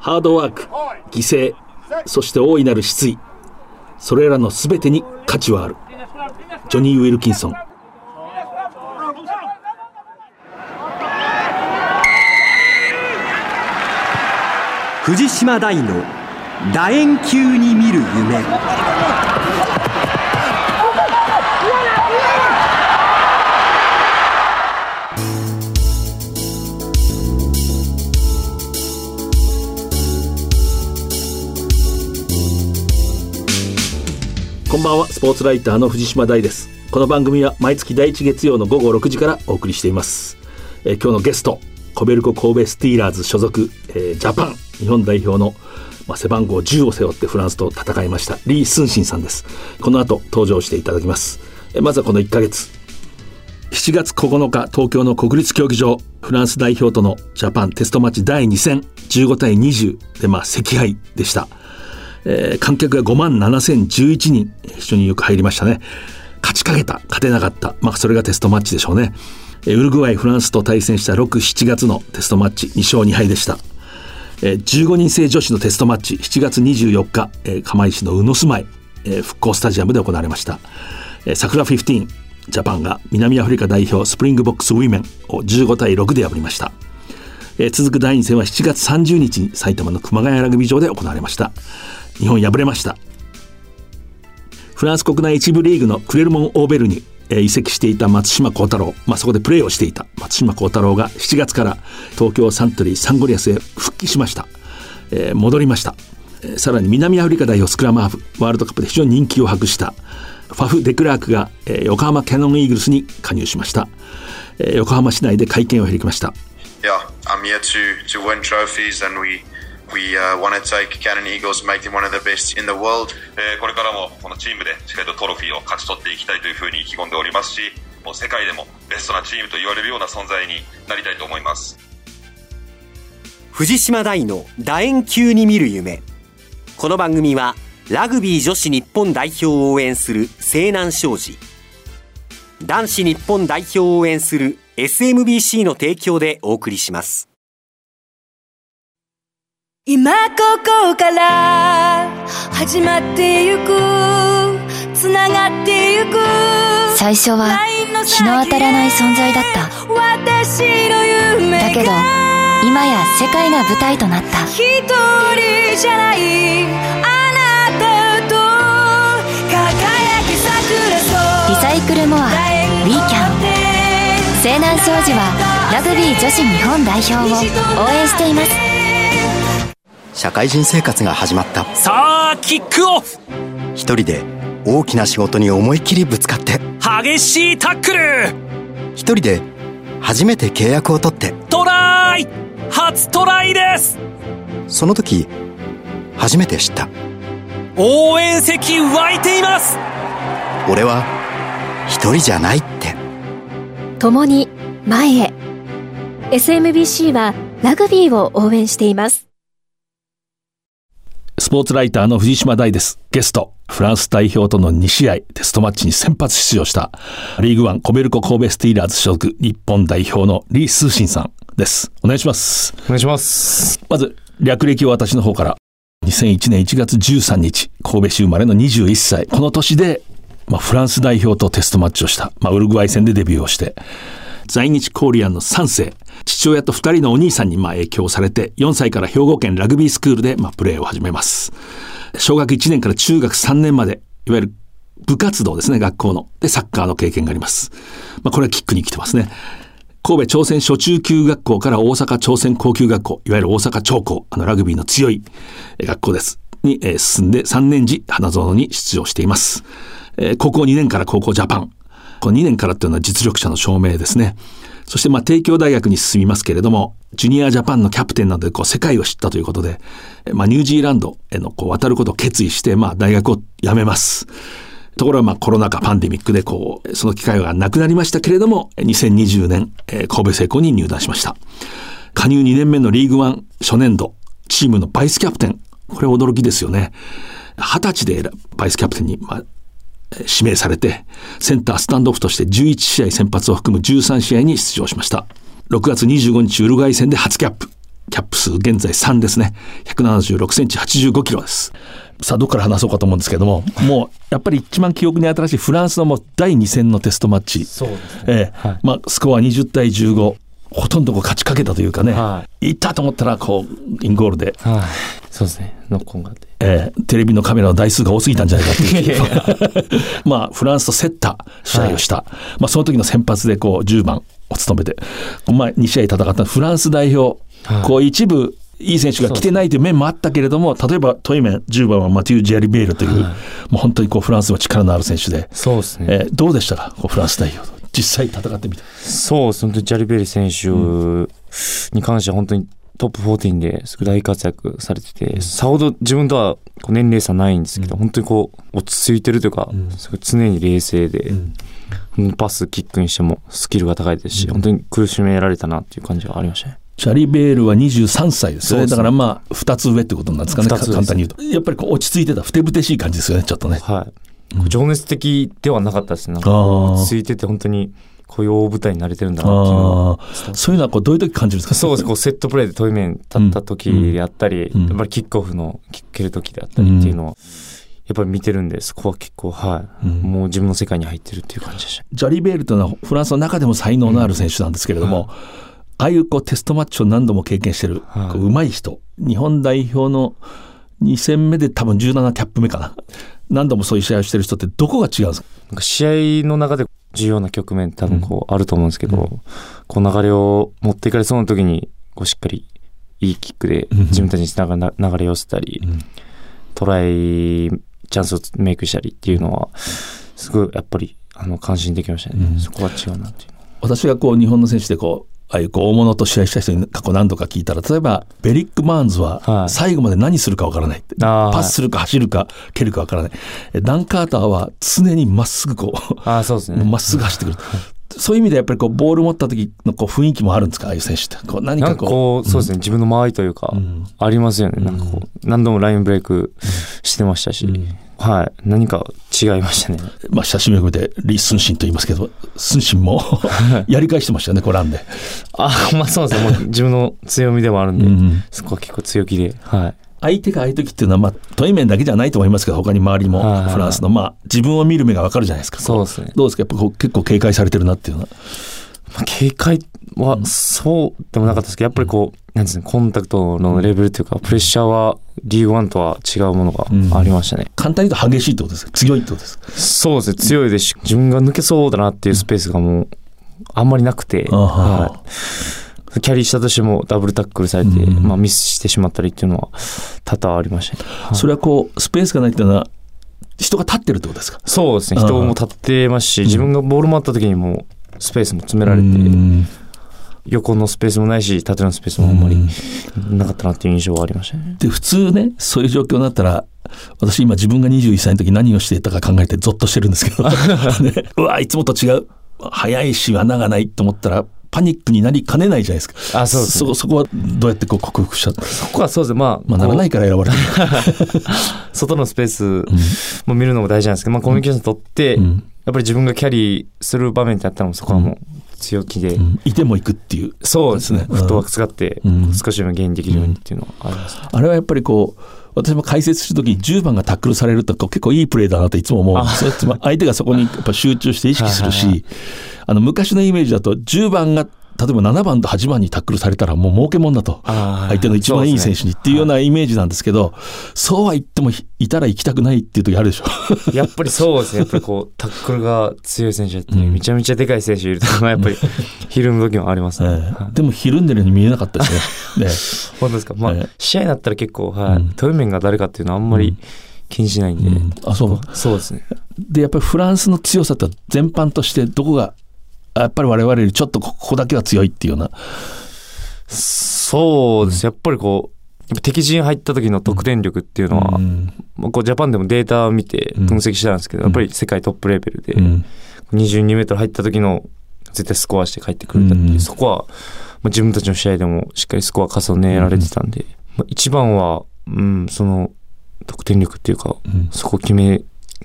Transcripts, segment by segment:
ハードワーク犠牲そして大いなる失意。それらの全てに価値はある。ジョニー・ウィルキンソン。藤島大の楕円球に見る夢。こんばんは。スポーツライターの藤島大です。この番組は毎月第1月曜の午後6時からお送りしています、えー今日のゲストコベルコ神戸スティーラーズ所属、えージャパン日本代表の、まあ、背番号10を背負ってフランスと戦いましたリー・スンシンさんです。この後登場していただきます、えーまずはこの1ヶ月。7月9日東京の国立競技場フランス代表とのジャパンテストマッチ第2戦15対20でまあ惜敗でした、えー観客が5万7011人。非常によく入りましたね。勝ちかけた。勝てなかった。まあそれがテストマッチでしょうね。ウルグアイフランスと対戦した67月のテストマッチ。2勝2敗でした。えー15人制女子のテストマッチ。7月24日、釜石の宇野住まい、復興スタジアムで行われました、えー、桜15ジャパンが南アフリカ代表スプリングボックスウィメン。を15対6で破りました、続く第2戦は7月30日に埼玉の熊谷ラグビー場で行われました。日本敗れました。フランス国内一部リーグのクレルモン・オーベルに、移籍していた松島幸太郎、まあ、そこでプレーをしていた松島幸太郎が7月から東京サントリーサンゴリアスへ復帰しました、えー戻りました、えさらに南アフリカ代表スクラムハーフワールドカップで非常に人気を博したファフ・デクラークが、えー横浜キャノンイーグルスに加入しました、えー横浜市内で会見を開きました。Yeah, We uh, want to take Cannon Eagles, make them one of the best in the world. えーこれからもこのチームでしっかりとトロフィーを勝ち取っていきたいというふうに意気込んでおりますしもう世界でもベストなチームと言われるような存在になりたいと思います。藤島大の楕円球に見る夢。この番組はラグビー女子日本代表を応援する西南商事。男子日本代表を応援する SMBC の提供でお送りします今ここから始まってゆくつながってゆく。最初は日の当たらない存在だった。だけど今や世界が舞台となった。一人じゃないあなたと輝き桜そうリサイクルモアウィーキャン西南商事はラグビー女子日本代表を応援しています社会人生活が始まった。さあキックオフ。一人で大きな仕事に思いっきりぶつかって。激しいタックル。一人で初めて契約を取って。トライ。初トライです。その時初めて知った。応援席湧いています。俺は一人じゃないって。共に前へ。SMBC はラグビーを応援していますスポーツライターの藤島大です。ゲスト、フランス代表との2試合、テストマッチに先発出場した、リーグワンコベルコ神戸スティーラーズ所属日本代表のリー・スーシンさんです。お願いします。お願いします。まず、略歴を私の方から、2001年1月13日、神戸市生まれの21歳。この年で、まあ、フランス代表とテストマッチをした、まあ、ウルグアイ戦でデビューをして、在日コリアンの3世、父親と2人のお兄さんにま影響されて、4歳から兵庫県ラグビースクールでまプレーを始めます。小学1年から中学3年まで、いわゆる部活動ですね、学校の。で、サッカーの経験があります。まあ、これはキックに来てますね。神戸朝鮮初中級学校から大阪朝鮮高級学校、いわゆる大阪長高、あのラグビーの強い学校です。に、進んで3年時、花園に出場しています。高校2年から高校ジャパン。この2年からっていうのは実力者の証明ですね。そしてまあ帝京大学に進みますけれども、ジュニアジャパンのキャプテンなどでこう世界を知ったということで、まあニュージーランドへのこう渡ることを決意して、まあ大学を辞めます。ところがまあコロナ禍パンデミックでこう、その機会がなくなりましたけれども、2020年、えー神戸製鋼に入団しました。加入2年目のリーグワン初年度、チームのバイスキャプテン。これ驚きですよね。二十歳でバイスキャプテンに、まあ、指名されて、センタースタンドオフとして11試合先発を含む13試合に出場しました。6月25日ウルグアイ戦で初キャップ。キキャップ数現在3ですね。176センチ85キロです。さあ、どこから話そうかと思うんですけども、もう、やっぱり一番記憶に新しいフランスのもう第2戦のテストマッチ。そうですね。ええはいまあ、スコア20対15。ほとんどこう勝ちかけたというかね、、はいったと思ったら、こう、インゴールで、はい。そうですね。ノックオンがあって。えーテレビのカメラの台数が多すぎたんじゃないかっていう。まあ、フランスと競った試合をした。まあ、その時の先発でこう、10番を務めて、まあ、2試合戦ったフランス代表、はいこう、一部、いい選手が来てないという面もあったけれども、例えばトイメン10番はマテュー・ジャリベールという、はいもう本当にこうフランスの力のある選手で、そうですね。えーどうでしたか、こうフランス代表と実際戦ってみて。そうです。本当にジャリベリ選手に関しては本当にトップ14ですごい大活躍されてて、さほど自分とは年齢差ないんですけど、本当にこう落ち着いてるというか、すごい常に冷静で、うんパス、キックにしてもスキルが高いですし、本当に苦しめられたなっていう感じはありましたね。チャリベールは23歳ですよね。すねだからまあ、2つ上ってことなんですかね、簡単に言うと。やっぱりこう落ち着いてた、ふてぶてしい感じですよね、ちょっとね。はい。情熱的ではなかったですね。落ち着いてて本当にこういう大舞台に慣れてるんだなっていうのはそういうのはこうどういう時感じるんですか？そうです。こうセットプレーでトイメン立った時であったり、うん。やっぱりキックオフの蹴る時であったりっていうのは、やっぱり見てるんで、そこは結構、はい、うん。もう自分の世界に入ってるっていう感じでした。ジャリベールというのはフランスの中でも才能のある選手なんですけれども、ああいうこうテストマッチを何度も経験してる、はい。こう上手い人、日本代表の2戦目で多分17キャップ目かな。何度もそういう試合をしてる人ってどこが違うんですか？なんか試合の中で重要な局面多分こうあると思うんですけど、こう流れを持っていかれそうな時に、こうしっかりいいキックでうん。自分たちにつながる流れを寄せたり、うん。トライ、チャンスをメイクしたりっていうのは、すごいやっぱり、あの、感心できましたね。うん。そこは違うなっていう。私がこう日本の選手でこう、ああいうこう大物と試合した人に過去何度か聞いたら、例えばベリック・バーンズははい最後まで何するかわからないって。あーパスするか走るか蹴るかわからない。えダン・カーターは常にまっすぐこう、ああ、そうですね。まっすぐ走ってくる。そういう意味でやっぱりこうボール持った時のこう雰囲気もあるんですか？ああいう選手って。こう何かかこう。そうですね、自分の間合いというか、んありますよね。なんかこう、何度もラインブレイクしてましたし、はい、何か違いましたね。まあ親しみを込めてリ・スンシンと言いますけど、スンシンもやり返してましたよね、これランで。あまあそうですね、もう自分の強みでもあるんで、うんそこは結構強気で、はい。相手がああいう時っていうのは、まあ、対面だけじゃないと思いますけど、他に周りもフランスの、まあ、自分を見る目がわかるじゃないですか。そうですね。どうですか？やっぱこう結構警戒されてるなっていうのは。まあ、警戒はそうでもなかったですけど、やっぱりこう、なんですね、コンタクトのレベルというか、プレッシャーはリーグワンとは違うものがありましたね。簡単に言うと激しいってことですか？強いってことですかそうです。ね、強いですし、自分が抜けそうだなっていうスペースがもう、あんまりなくて、あははい。キャリーしたとしてもダブルタックルされて、うん。まあミスしてしまったりっていうのは多々ありましたね。はい。それはこう、スペースがないっていうのは、人が立ってるってことですか？そうですね、人も立ってますし、自分がボール回った時にもスペースも詰められて、うん横のスペースもないし、縦のスペースもあんまりなかったなっていう印象はありましたね。で、普通ね、そういう状況になったら、私今自分が21歳の時何をしていたか考えてゾッとしてるんですけど、ね、うわ、いつもと違う。早いし穴がないと思ったら、パニックになりかねないじゃないですか。あそうねそそこはどうやってこう克服した？そこはそうですね、まあ、まあ、ならないから選ばれてる。外のスペースも見るのも大事なんですけど、まあ、コミュニケーション取って、うんやっぱり自分がキャリーする場面ってあったらもうそこはもう強気で、うん。いても行くっていう。そうですね、うん。フットワーク使ってうん。少しでもゲインできるようにっていうのはありますね。あれはやっぱりこう、私も解説するときに10番がタックルされると結構いいプレーだなといつも思うんですよ。つまり相手がそこにやっぱ集中して意識するし、あの昔のイメージだと10番が例えば7番と8番にタックルされたらもう儲けもんだと。相手の一番いい選手にっていうような。なイメージなんですけど、そうは言ってもいいたら行きたくないっていう時あるでしょ。やっぱりそうですね。やっぱりこう、タックルが強い選手だったり、うんめちゃめちゃでかい選手いると、やっぱり、ひるむ時もありますね。でもひるんでるように見えなかったですね。ね本当ですか？まあ、ええ試合になったら結構、はい。うんトイメンが誰かっていうのはあんまり気にしないんで。うんあそうそうですね。でやっぱりフランスの強さって全般としてどこがあやっぱり我々よりちょっとここだけは強いっていうような。そうです。やっぱりこう、敵陣入った時の得点力っていうのは、うん。まあこうジャパンでもデータを見て分析してたんですけど、やっぱり世界トップレベルで、うん。22メートル入った時の絶対スコアして帰ってくるんだっていう、うん。そこは、まあ、自分たちの試合でもしっかりスコア重ねられてたんで、まあ、一番は、うん、その得点力っていうか、うん。そこ決め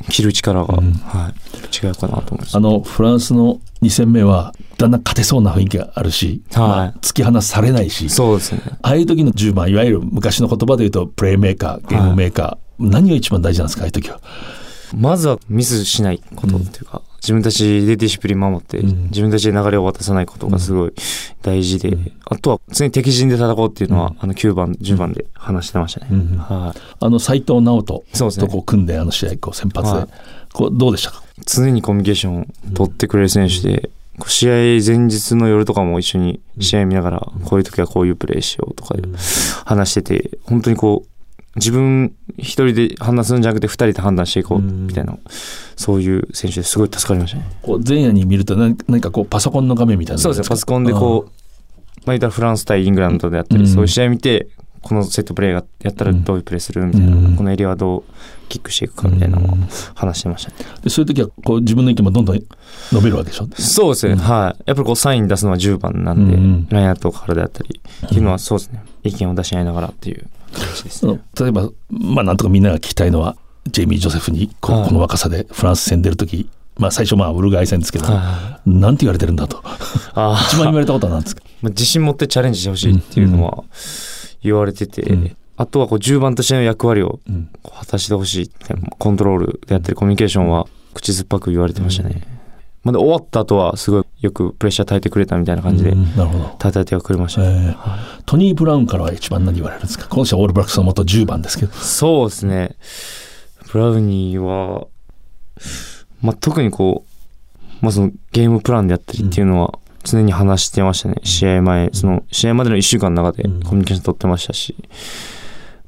切る力が、はい、違うかなと思います。あのフランスの2戦目はだんだん勝てそうな雰囲気があるし、はい。まあ突き放されないしそうですね。ああいう時の10番いわゆる昔の言葉で言うとプレーメーカーゲームメーカー、何が一番大事なんですかああいう時は？まずはミスしないことっていうか、自分たちでディシプリン守って、うん。自分たちで流れを渡さないことがすごい大事で、あとは常に敵陣で戦おうっていうのは、あの9番10番で話してましたね、うん。はい。あの斉藤直人とこう組んであの試合こう先発で、はい。こうどうでしたか？常にコミュニケーションを取ってくれる選手で、試合前日の夜とかも一緒に試合見ながら、こういう時はこういうプレーしようとかで話してて、本当にこう、自分一人で判断するんじゃなくて二人で判断していこうみたいな、そういう選手ですごい助かりましたね。こう前夜に見ると何何かこうパソコンの画面みたいなのそうですね、パソコンでこう、まあ言ったらフランス対イングランドであったり、うん。そういう試合見て、このセットプレーがやったらどういうプレーするみたいな、うん。このエリアはどうキックしていくかみたいなのを話してましたね。でそういう時はこう自分の意見もどんどん伸びるわけでしょ？そうですね、はい。やっぱりこうサイン出すのは10番なんで、うんラインアウトからであったり、っていうのはそうですね、意見を出し合いながらっていうですね。例えばまあなんとかみんなが聞きたいのはジェイミー・ジョセフにこの若さでフランス戦出る時まあ最初まあウルグアイ戦ですけど、はなんて言われてるんだと。一番言われたことは何ですか？まあ、自信持ってチャレンジしてほしいっていうのは言われてて、うん。あとはこう10番としての役割を果たしてほしいってコントロールであったりコミュニケーションは口酸っぱく言われてましたね。まあ、で終わった後はすごいよくプレッシャー耐えてくれたみたいな感じでうんなるほど。叩いてはくれました。ね。え。ートニー・ブラウンからは一番何言われるんですか？この人はオールブラックスの元10番ですけど。そうですね。ブラウニーは、まあ、特にこう、まあ、そのゲームプランであったりっていうのは常に話してましたね。試合前、その試合までの1週間の中でコミュニケーション取ってましたし、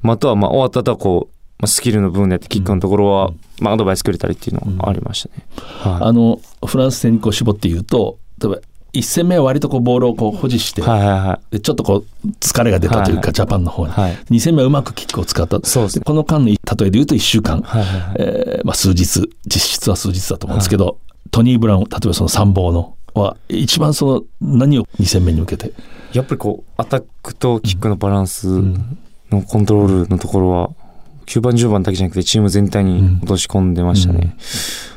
まあ、あとはまあ終わった後はこう、まあ、スキルの部分であってキックのところは、まあ、アドバイスくれたりっていうのはありましたね。はい。あのフランス戦にこう絞って言うと例えば1戦目は割とこうボールをこう保持して、はいはいはい。でちょっとこう疲れが出たというか、はいはい。ジャパンの方に、はい。2戦目はうまくキックを使った。そうですね。この間の例えで言うと1週間、はいはいはい。えーまあ、数日実質は数日だと思うんですけど、トニー・ブラウン例えばその参謀のは一番その何を2戦目に向けて、やっぱりこう、アタックとキックのバランスん。のコントロールのところは、9番、10番だけじゃなくてチーム全体に落とし込んでましたね。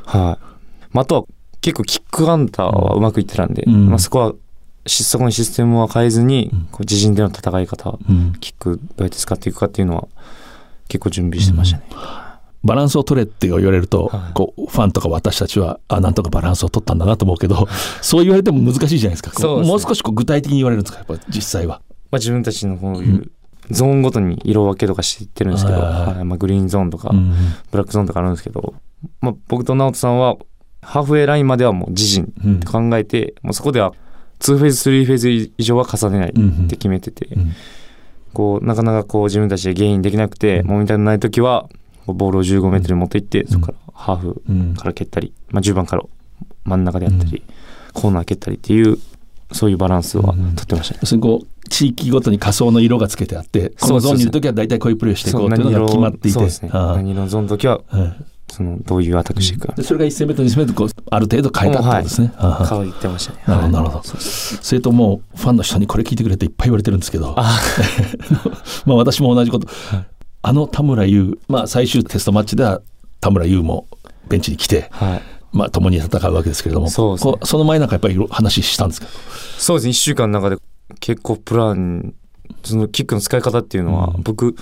はい。まあ、あとは結構キックアンダーはうまくいってたんで、うん。まあ、そこは、しそこにシステムは変えずに、こう自陣での戦い方、うん。キックどうやって使っていくかっていうのは結構準備してましたね。バランスを取れって言われると、はい。こうファンとか私たちはあなんとかバランスを取ったんだなと思うけど、そう言われても難しいじゃないですか。ね。もう少しこう具体的に言われるんですか？やっぱ実際は。まあ、自分たちのこういうゾーンごとに色分けとかしていってるんですけど、はいまあ、グリーンゾーンとか、うんブラックゾーンとかあるんですけど、まあ、僕と直人さんはハーフウェイラインまではもう自陣うん。と考えて、もうそこでは2フェーズ3フェーズ以上は重ねないって決めてて、うん。こうなかなかこう自分たちでゲインできなくて、もみたいのない時はボールを15メートルに持っていって、そこからハーフうん。から蹴ったり、まあ、10番から真ん中であったり、コーナー蹴ったりっていうそういうバランスは取ってましたね。う地域ごとに仮想の色がつけてあってこのゾーンにいる時は大体こういうプレーをしていこうっていうのが決まっていて。何色のゾーンの時ははい。そのどういうアタックしていくか、でそれが1戦目と2戦目とこうある程度変えたってことですね。ああ変わってましたね。なるほどなるはいほど。それともうファンの人にこれ聞いてくれっていっぱい言われてるんですけど、あ まあ私も同じこと、あの田村優、まあ最終テストマッチでは田村優もベンチに来て、はい。まあ共に戦うわけですけれども、そうね。こその前なんかやっぱり話したんですか？そうですね、1週間の中で結構プラン、そのキックの使い方っていうのは、僕、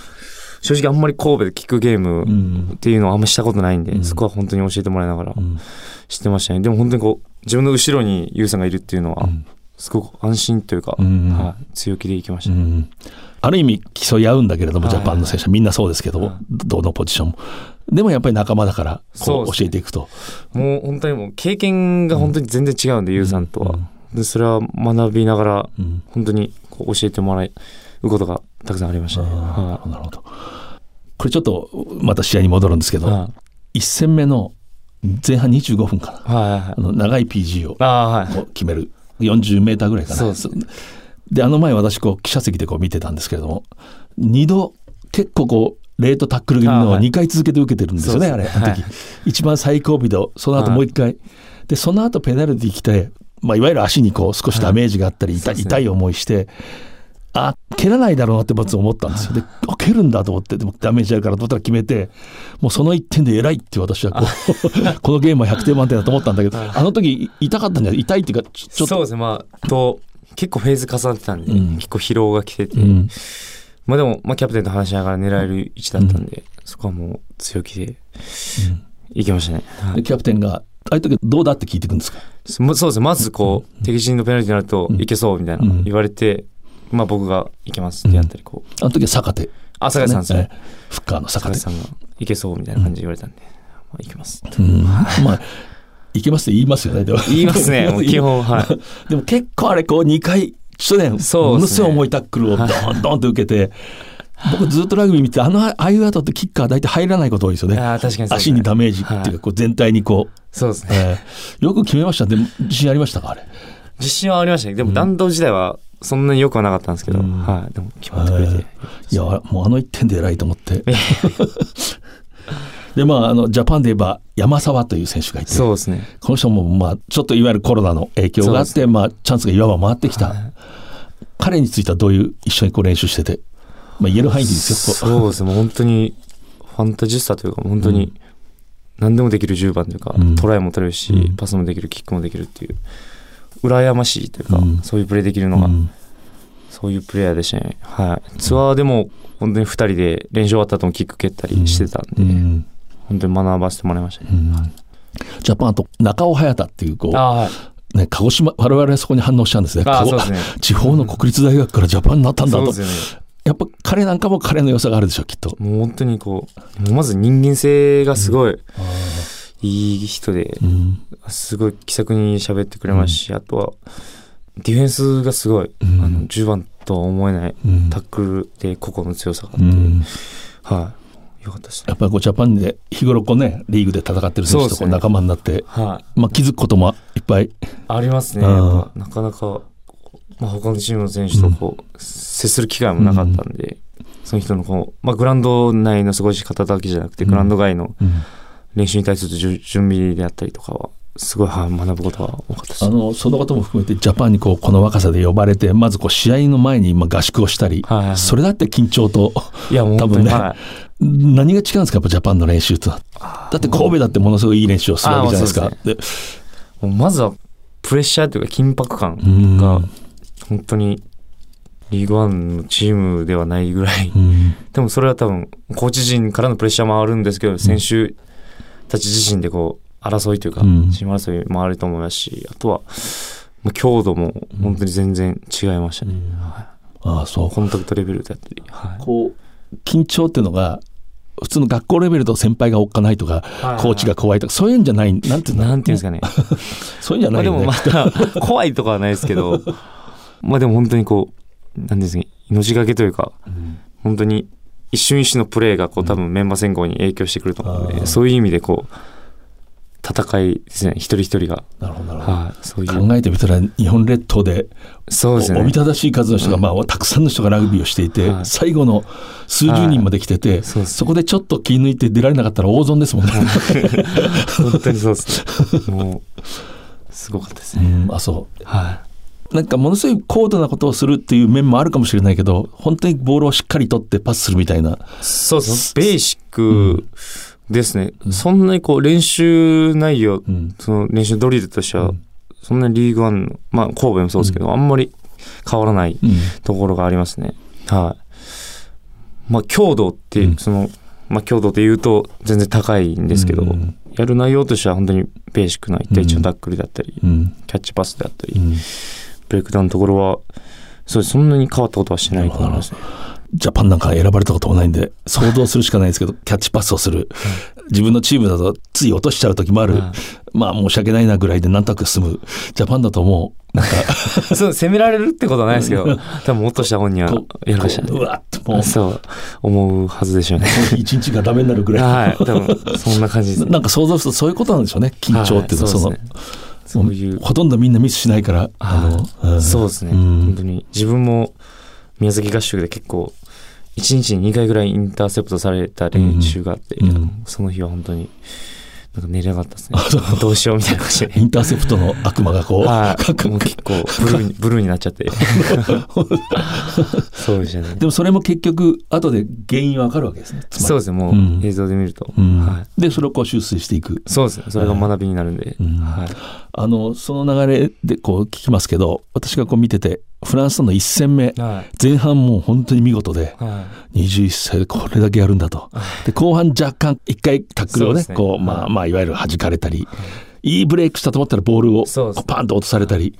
正直あんまり神戸でキックゲームっていうのはあんましたことないんで、そこは本当に教えてもらいながら知ってましたね。でも本当にこう、自分の後ろにユウさんがいるっていうのは、すごく安心というか、ん。はい、強気でいきました。ね。うん。ある意味競い合うんだけれども、はい。ジャパンの選手はみんなそうですけど、はいどのポジションも。でもやっぱり仲間だからこう教えていくと。もう本当にもう経験が本当に全然違うんで、ユウさんとは。でそれは学びながら、うん。本当にこう教えてもらうことがたくさんありました。ね。はなるほど。これちょっとまた試合に戻るんですけど、い。は1戦目の前半25分かな。いはいはい。あの長い PG をああはい。を決める。40メーターぐらいかな。そうです。であの前私こう記者席でこう見てたんですけれども2度結構こうレートタックル気味のをあはい。2回続けて受けてるんですよね、そうですあれあの時、はい。一番最後尾でその後もう一回、でその後ペナルティー来て、まあ、いわゆる足にこう少しダメージがあったり、痛いそうですね。痛い思いしてあ蹴らないだろうなってまず思ったんですよ。であ蹴るんだと思ってでもダメージあるからと思ったら決めてもうその1点で偉いって私はこう このゲームは100点満点だと思ったんだけどあの時痛かったんじゃない？痛いっていうかちょっと。そうですね。まあと結構フェーズ重なってたんで、うん。結構疲労が来てて、うん。まあでも、まあ、キャプテンと話しながら狙える位置だったんで、そこはもう強気でいきましたね、はい。でキャプテンがああいう時どうだって聞いてくんですか？そうですね。まずこう、敵陣のペナルティになるといけそうみたいなうん。言われて、まあ僕がいけますってやったりこう、あの時は坂手。あ坂井さんですね。ええ。フッカーの坂手。さんがいけそうみたいな感じで言われたんで、まあいきます。うん。まあいけますって言いますよねでも。言いますね基本はい。でも結構あれこう2回ちょっとねそうですね。ものすごい重いタックルをドンドンと受けて僕ずっとラグビー見てあのああいう後ってキッカー大体入らないこと多いですよね。あー確かにね。足にダメージっていうかこう全体にこう、そうですね。えーよく決めました。でも自信ありましたかあれ？自信はありましたね。でも弾道自体はそんなに良くはなかったんですけど、うん。はい。でも決まってくれて、はいいやもうあの1点で偉いと思って。でまああのジャパンで言えば山沢という選手がいて。そうですね。この人もまあちょっといわゆるコロナの影響があって、まあチャンスがいわば回ってきた、彼についてはどういう一緒にこう練習してて、まあ、言える範囲ですよ。そうですね。もう本当にファンタジスタというか本当に何でもできる10番というか、うん。トライも取れるし、うん。パスもできるキックもできるっていう羨ましいというか、うん。そういうプレーできるのが、うん。そういうプレイヤーでしたね。はい。ツアーでも本当に2人で練習終わった後もキック蹴ったりしてたんで、うん。本当に学ばせてもらいましたね、うん。ジャパンと中尾隼太っていうこうね、鹿児島我々はそこに反応したんですね。ね。地方の国立大学からジャパンになったんだと。そうですよねやっぱ彼なんかも彼の良さがあるでしょきっと。もう本当にこうまず人間性がすごいいい人で、うん。すごい気さくに喋ってくれますし、あとはディフェンスがすごい、うん。あの10番とは思えないうん。タックルで個々の強さがあって、うん。はい。よかったですね。やっぱりこうジャパンで日頃こうねリーグで戦ってる選手とこそう仲間になって、はい。まあ、気づくこともいっぱい。ありますね。なかなか、まあ、他のチームの選手とこう、接する機会もなかったんで、その人のこう、まあ、グラウンド内の過ごし方だけじゃなくて、グラウンド外のうん。練習に対する準準備であったりとかはすごいはい学ぶことが多かったです。あのそのことも含めてジャパンにこうこの若さで呼ばれてまずこう試合の前にまあ合宿をしたり、はいはいはい。それだって緊張といや多分ね、はい何が違うんですかやっぱジャパンの練習とだって神戸だってものすごいいい練習をするわけじゃないですか。でもうまずはプレッシャーというか緊迫感うん。が本当にリーグワンのチームではないぐらい、うん。でもそれは多分コーチ陣からのプレッシャーもあるんですけど、選手たち自身でこう争いというか、うん。チーム争いもあると思いますしあとは強度も本当に全然違いましたね、ああそう。コンタクトレベルだったり、はい。こう緊張っていうのが普通の学校レベルと先輩がおっかないとか、はい。コーチが怖いとかそういうんじゃないなんていうんていうんですかね。そういうんじゃないよね、もまあ 怖いとかはないですけどまあでも本当にこうなんですかね命がけというか、本当に一瞬一瞬のプレーがこう多分メンバー選考に影響してくると思うので、あー。そういう意味でこう戦いですね。一人一人が、なるほどなるほど。はい、そういう。考えてみたら日本列島でそうですね。おびただしい数の人が、まあ、たくさんの人がラグビーをしていて、はい。最後の数十人まで来てて、そうですそこでちょっと気抜いて出られなかったら大損ですもんね。本当にそうですね。もうすごかったですうね、ん、あそはうなんかものすごい高度なことをするっていう面もあるかもしれないけど本当にボールをしっかり取ってパスするみたいな。いそうですねベーシックですね、そんなにこう練習内容、ん。その練習ドリルとしては、そんなにリーグワンのまあ神戸もそうですけど、あんまり変わらないうん。ところがありますね。はい。まあ強度って、うん。その、まあ強度で言うと全然高いんですけど、うん。やる内容としては本当にベーシックな1対1のタックルだったり、うん。キャッチパスであったり、うんブレイクダウンのところは、そうそんなに変わったことはしてないと思いますね。ジャパンなんか選ばれたこともないんで想像するしかないですけど キャッチパスをする、自分のチームだとつい落としちゃう時もある、はい。まあ申し訳ないなぐらいでなんとなく進む。ジャパンだともうなんか そう、責められるってことはないですけど、多分もっとした本にはやりましたね。うわっともう。そう、思うはずでしょうね。一日がダメになるぐらい、はい、多分そんな感じですね。なんか想像するとそういうことなんでしょうね。緊張っていうのは、そのはいそうですねそういう。ほとんどみんなミスしないからあの、ん。そうですね、ん。本当に。自分も宮崎合宿で結構1日に2回ぐらいインターセプトされた練習があって、うんうん。その日は本当になんか寝れなかったですね。どうしようみたいな感じで。インターセプトの悪魔がこう、はい。もう結構ブルーに、ブルーになっちゃって。そうでしたね。でもそれも結局、後で原因わかるわけですね。そうですね、もう映像で見ると。うんはい。で、それをこう修正していく。そうですね、それが学びになるんで。うんはい。あの、その流れでこう聞きますけど、私がこう見てて、フランスとの1戦目、はい。前半もう本当に見事で、は21歳でこれだけやるんだと。で、後半若干一回タックルをね、ねこう、まあはいまあ、いわゆる弾かれたり、いいブレイクしたと思ったらボールをパンと落とされたり、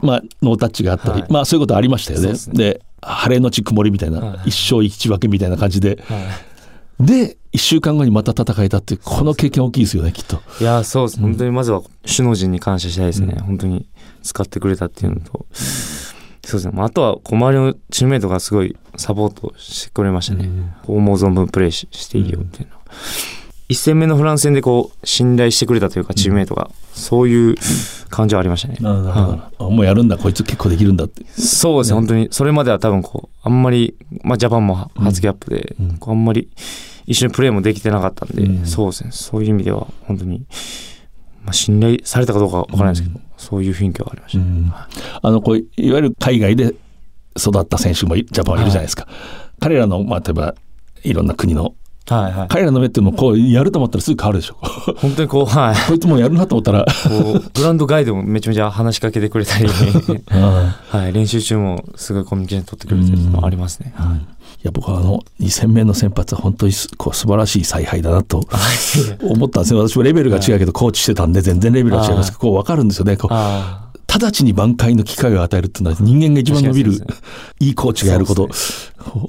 まあ、ノータッチがあったり、はいまあそういうことありましたよね。で晴れのち曇りみたいな、はい一勝一分けみたいな感じで、い。はい。で、一週間後にまた戦えたっていう、この経験大きいですよね、きっと。いや、そうです。本当にまずは首脳陣に感謝したいですね。本当に使ってくれたっていうのと。そうですね。まああとは、こう周りのチームメイトがすごいサポートしてくれましたね。こう思う存分プレーししていいよみたいな。一戦目のフランス戦でこう、信頼してくれたというか、チームメイトが、そういう感じはありましたね。なるほどはあもうやるんだ、こいつ結構できるんだって。いそうですね、本当に。それまでは多分こう、あんまり、まあジャパンも初キャップで、あんまり一緒にプレーもできてなかったんで、うんそうですね、そういう意味では本当に、まあ信頼されたかどうかわからないですけど、そういう雰囲気はありました。ね。うん。あのこういわゆる海外で育った選手もいジャパンはいるじゃないですか、彼らの、まあ、例えばいろんな国のはいはい。彼らの目っていうのもこうやると思ったらすぐ変わるでしょ。本当にこう、はい。こいつもうやるなと思ったら。こう、ブランドガイドもめちゃめちゃ話しかけてくれたり、あ はい、練習中もすごいコミュニケーション取ってくれてるのもありますね。あい。や僕はあの2戦目の先発は本当にすこう素晴らしい采配だなと 思ったんですね私もレベルが違うけどコーチしてたんで全然レベルが違います。けどこう分かるんですよね。こうあ直ちに挽回の機会を与えるっていうのは人間が一番伸びるいいコーチがやること。そうあ、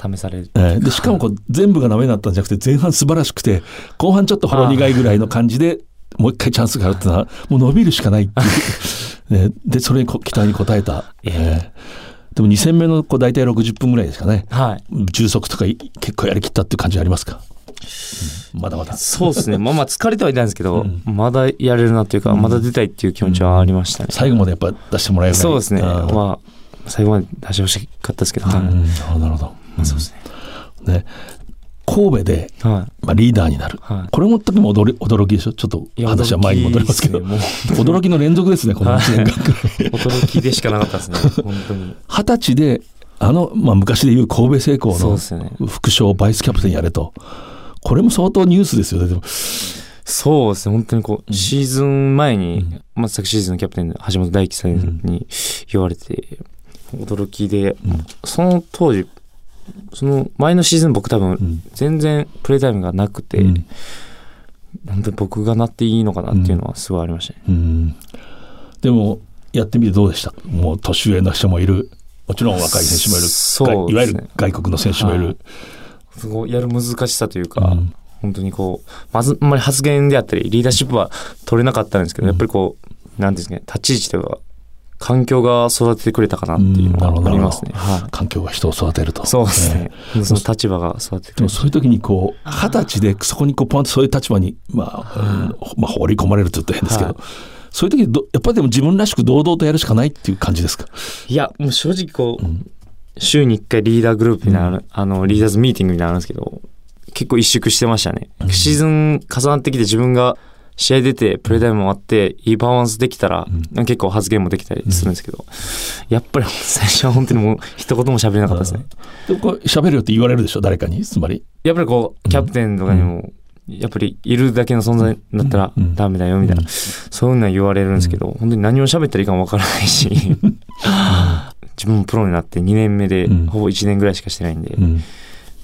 試される。えーでしかもこう全部がダメだったんじゃなくて前半素晴らしくて後半ちょっとほろ苦いぐらいの感じでもう一回チャンスがあるっていうのはもう伸びるしかないっていう、ね でそれにこ期待に応えた、えーでも2戦目のこう大体60分ぐらいですかね。はい。充足とかい結構やりきったっていう感じありますか、うん。まだまだ。そうですね。まあまあ疲れてはいたんですけど、まだやれるなっていうか、まだ出たいっていう気持ちはありましたね。最後までやっぱ出してもらえるそうですね。まあ、最後まで出してほしかったですけど、なるほどなるほど、まあそうですね。ね神戸で、はい。まあ、リーダーになる、はい。これも時も驚り驚きでしょちょっと話は前に戻りますけど。驚き の連続ですねこの1年間。くらい驚きでしかなかったですね。本当に。二十歳であの、まあ、昔でいう神戸製鋼の副将バイスキャプテンやれと。これも相当ニュースですよねでも。そうですね。本当にこう、シーズン前に、まあ昨シーズンのキャプテンの橋本大輝さんに言われて、驚きで、その当時、その前のシーズン僕多分、全然プレイタイムがなくて、うん。本当に僕がなっていいのかなっていうのはすごいありましたね。うん。でもやってみてどうでした？もう年上の人もいる。もちろん若い選手もいる。そういわゆる外国の選手もいる、はい。すごいやる難しさというか、うん。本当にこう、まず、あんまり発言であったり、リーダーシップは取れなかったんですけど、やっぱりこう、なんていうんですかね、立ち位置というか、環境が育ててくれたかなっていうのはありますね。はい。環境が人を育てるとそうですねね。その立場が育ててくれた。でもそういう時にこう二十歳でそこにこうポンとそういう立場に、まあうんまあ、放り込まれると言うと変ですけど、はいそういう時どやっぱりでも自分らしく堂々とやるしかないっていう感じですか？いや、もう正直こう、週に1回リーダーグループになる、あの、リーダーズミーティングになるんですけど、結構萎縮してましたね。シーズン重なってきて自分が試合出て、プレータイムもあって、いいパフォーマンスできたら、結構発言もできたりするんですけど、やっぱり最初は本当にもう一言も喋れなかったですね。でもこう喋るよって言われるでしょ？誰かに？つまり？やっぱりこう、キャプテンとかにも、やっぱりいるだけの存在だったらうん。ダメだよみたいな、そういうのは言われるんですけど、本当に何を喋ったらいいかもわからないし、自分もプロになって2年目でうん。ほぼ1年ぐらいしかしてないんで、うん。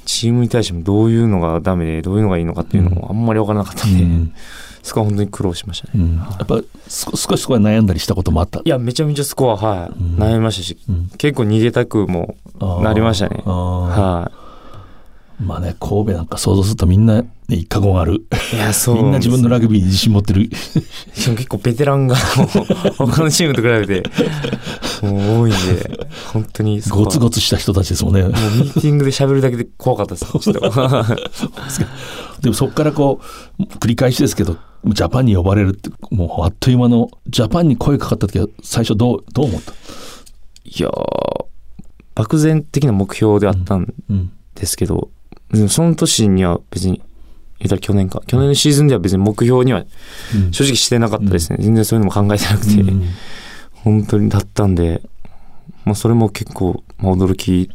チームに対してもどういうのがダメでどういうのがいいのかっていうのもあんまり分からなかったんで、うんそこは本当に苦労しましたね。うん。やっぱ少少しそこは悩んだりしたこともあった？いや、めちゃめちゃスコア、はい、うん。悩みましたし、うん結構逃げたくもなりましたね。はまあね神戸なんか想像するとみんな、ね、一過言ある。い。いや、そう。みんな自分のラグビーに自信持ってる。しかも結構ベテランが 他のチームと比べてもう多いんで本当にそこは。ゴツゴツした人たちですもんね。もうミーティングで喋るだけで怖かったですちょっと。でもそこからこう繰り返しですけどジャパンに呼ばれるってもうあっという間のジャパンに声かかった時は最初どうどう思った、いやー漠然的な目標であったんうんですけど、でもその年には別に言ったら去年か。去年のシーズンでは別に目標には正直してなかったですね、全然そういうのも考えてなくて、うん。本当にだったんで、まあ、それも結構、まあ、驚き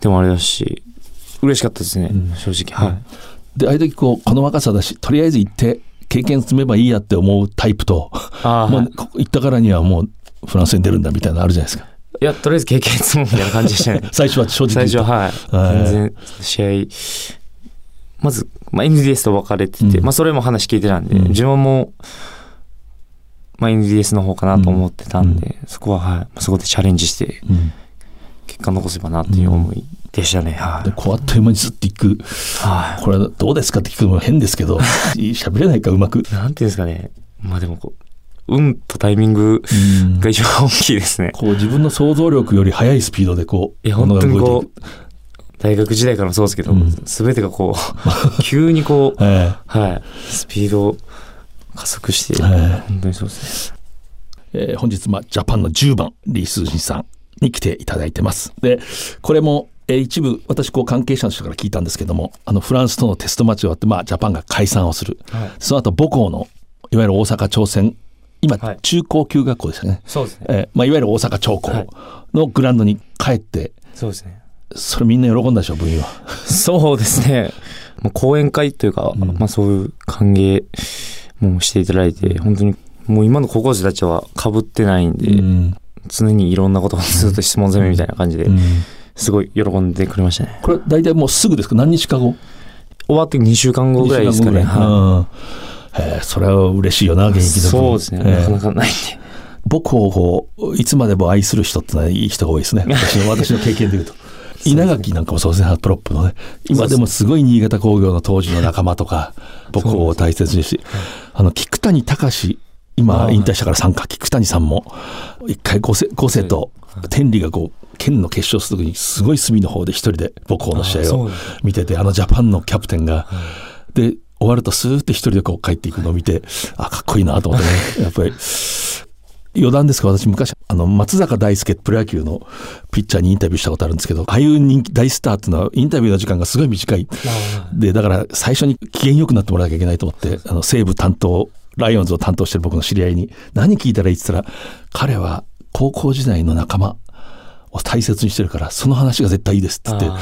でもあれだし嬉しかったですね、ん。正直。はい、でああいう時こうこの若さだしとりあえず行って経験積めばいいやって思うタイプとあー。はいもうここ行ったからにはもうフランスに出るんだみたいなのあるじゃないですか。いやとりあえず経験積もうみたいな感じでしたね。最初は正直最初ははい、はい。全然試合まず、まあ、NDS と分かれてて、うん。まあ、それも話聞いてたんで、うん。自分も、まあ、NDS の方かなと思ってたんで、そこははい。そこでチャレンジしてうん。結果残せばなっていう思いでしたね、はい。でこうあっという間にずっと行く。はい。これはどうですかって聞くのも変ですけど 喋れないかうまく。なんていうんですかね。まあでもこう、運とタイミングうん。が一番大きいですね。こう自分の想像力より速いスピードでこういや、本当にこう、大学時代からもそうですけどうん、すべ、てがこう、急にこう、くえ。はい、スピードを加速して、え本当にそうですね。えー本日、まあ、ジャパンの10番、リー・スージンさんに来ていただいてます。で、これも、えー一部、私、こう、関係者の人から聞いたんですけども、あの、フランスとのテストマッチ終わって、まあ、ジャパンが解散をする。はいその後、母校の、いわゆる大阪朝鮮、今、はい中高級学校ですよね。そうですね。えーまあ、いわゆる大阪長高はいのグラウンドに帰って、そうですね。それみんな喜んだでしょ、部員は。そうですね。もう講演会というか、うんまあそういう歓迎もしていただいて、本当にもう今の高校生たちは被ってないんで、うん常にいろんなことをずっと質問攻めみたいな感じで、うんすごい喜んでくれましたね。これ、大体もうすぐですか？何日か後？終わって2週間後ぐらいですかね。はうんえーそれは嬉しいよな、現い役の部そうですね。えーなかなかないんで。僕をいつまでも愛する人ってのはいい人が多いですね。私の私の経験でいうと。稲垣なんかもそうですね、プロップのね。今でもすごい新潟工業の当時の仲間とか、僕を大切にして、あの、菊谷隆、今引退したから参加、菊谷さんも、一回五世五世と天理がこう、県の決勝するときにすごい隅の方で一人で母校の試合を見てて、あのジャパンのキャプテンが、で、終わるとスーって一人でこう帰っていくのを見て、あ、かっこいいなと思ってね、やっぱり、余談ですが私昔あの松坂大輔プロ野球のピッチャーにインタビューしたことあるんですけどああいう人気大スターっていうのはインタビューの時間がすごい短い。でだから最初に機嫌よくなってもらわなきゃいけないと思ってあの西武担当ライオンズを担当してる僕の知り合いに何聞いたらいいって言ったら彼は高校時代の仲間を大切にしてるからその話が絶対いいですって言ってあ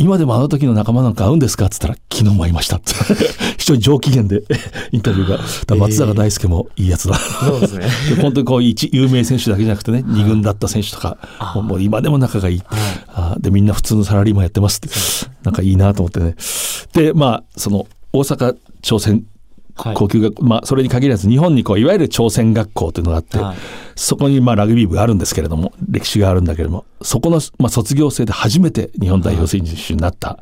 今でもあの時の仲間なんか会うんですかって言ったら、昨日も会いましたって。非常に上機嫌で インタビューが。松坂大輔もいいやつだ。そうですね。で本当にこう一有名選手だけじゃなくてね、二軍だった選手とか、もう今でも仲がいい。あで、みんな普通のサラリーマンやってますって。なんかいいなと思ってね。で、まあ、その、大阪朝鮮はい高級学校、まあ、それに限らず、日本にこう、いわゆる朝鮮学校というのがあって、はい。そこにまあラグビー部があるんですけれども、歴史があるんだけれども、そこのまあ卒業生で初めて日本代表選手になった、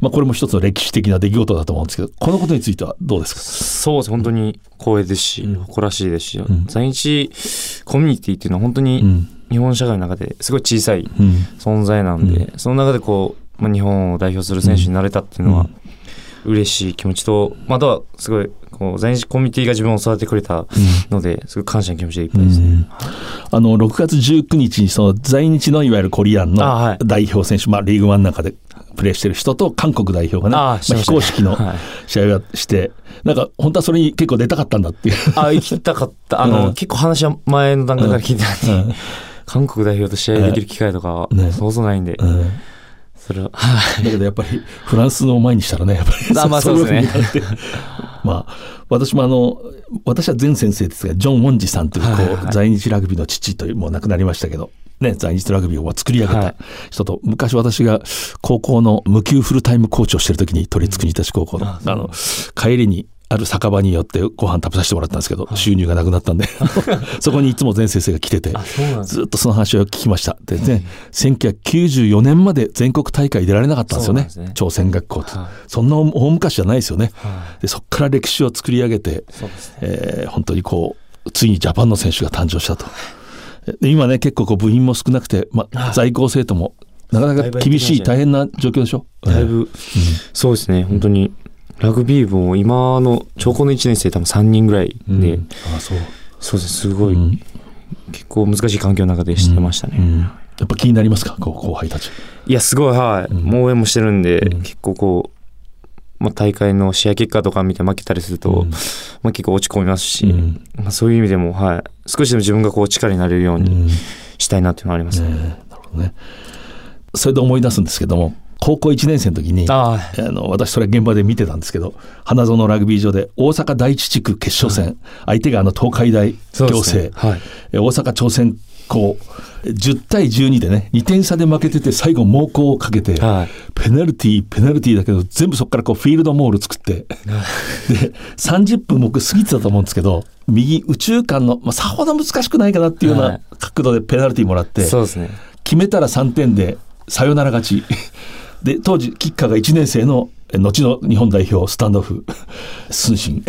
まあこれも一つの歴史的な出来事だと思うんですけど、このことについてはどうですか？そうです。本当に光栄ですし、うん。誇らしいですし、ん。在日コミュニティっていうのは本当にうん。日本社会の中ですごい小さいうん。存在なんで、その中でこう、まあ、日本を代表する選手になれたっていうのは、嬉しい気持ちと、まあ、あとはすごい、こう、在日コミュニティが自分を育ててくれたので、すごい感謝の気持ちでいっぱいですね。あの、6月19日にその在日のいわゆるコリアンのあはい。代表選手、まあリーグワンなんかでプレーしてる人と韓国代表がね、あまあ、非公式のはい。試合をして、なんか本当はそれに結構出たかったんだっていう。あ、行きたかった。あの、うん。結構話は前の段階から聞いてたんで、うん。韓国代表と試合できる機会とか、ね。そうそうないんで、うん。それは、はい。だけどやっぱりフランスの前にしたらね、やっぱりあまあそうですねまあ、私もあの、私は前先生ですが、ジョン・ウォンジさんという、こう、はいはい。はい在日ラグビーの父という、もう亡くなりましたけど、ね、在日ラグビーを作り上げたはい。人と、昔私が高校の無給フルタイムコーチをしてる時に、都立国立高校の、ああの、帰りに、ある酒場によってご飯食べさせてもらったんですけど、収入がなくなったんで、そこにいつも前先生が来てて、ずっとその話を聞きました。でね、1994年まで全国大会出られなかったんですよね。ね朝鮮学校って、はいそんな大昔じゃないですよね。はでそこから歴史を作り上げて、ね。えー本当にこう、ついにジャパンの選手が誕生したと。で今ね、結構こう部員も少なくて、まあ、在校生徒もなかなか厳しい、大変な状況でしょ？だいぶ、そうですね、本当に、ラグビー部も今の、長高の1年生多分3人ぐらいで、うん。ああそう。そうです、すごい、うん。結構難しい環境の中でしてましたね。うん。やっぱ気になりますか、こう後輩たち。いや、すごい、はい。うん。もう応援もしてるんで、うん。結構こう、まあ、大会の試合結果とか見て負けたりすると、うん。まあ、結構落ち込みますし、うん。まあ、そういう意味でも、はい、少しでも自分がこう力になれるようにしたいなっていうのはありますね。なるほどね。それで思い出すんですけども、高校1年生の時に、ああ。の私それ現場で見てたんですけど、花園ラグビー場で大阪第一地区決勝戦、相手があの東海大行ですね。政、はい。え大阪朝鮮高、10対12でね、2点差で負けてて、最後猛攻をかけて、はい。ペナルティー、ペナルティーだけど、全部そこからこうフィールドモール作って、で、30分僕過ぎてたと思うんですけど、右宇宙間の、まあ、さほど難しくないかなっていうようはない。角度でペナルティーもらって、そうですね。決めたら3点でサヨナラ勝ち。で、当時、キッカーが1年生の、え後の日本代表、スタンドオフ、スンシン。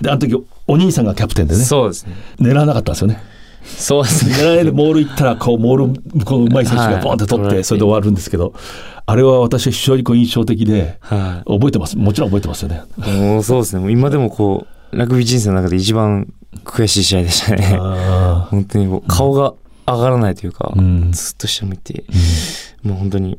で、あの時、お兄さんがキャプテンでね、そうですね。狙わなかったんですよね。そうですね。狙わないでモール行ったら、こう、モール、向こうの上手い選手がボンって取って、はいそれで終わるんですけど、あれは私は非常にこう印象的で、は覚えてます。もちろん覚えてますよね。い。もうそうですね。もう今でもこう、ラグビー人生の中で一番悔しい試合でしたね。あ本当にこう顔が上がらないというか、うんずっと下向いて、もう本当に、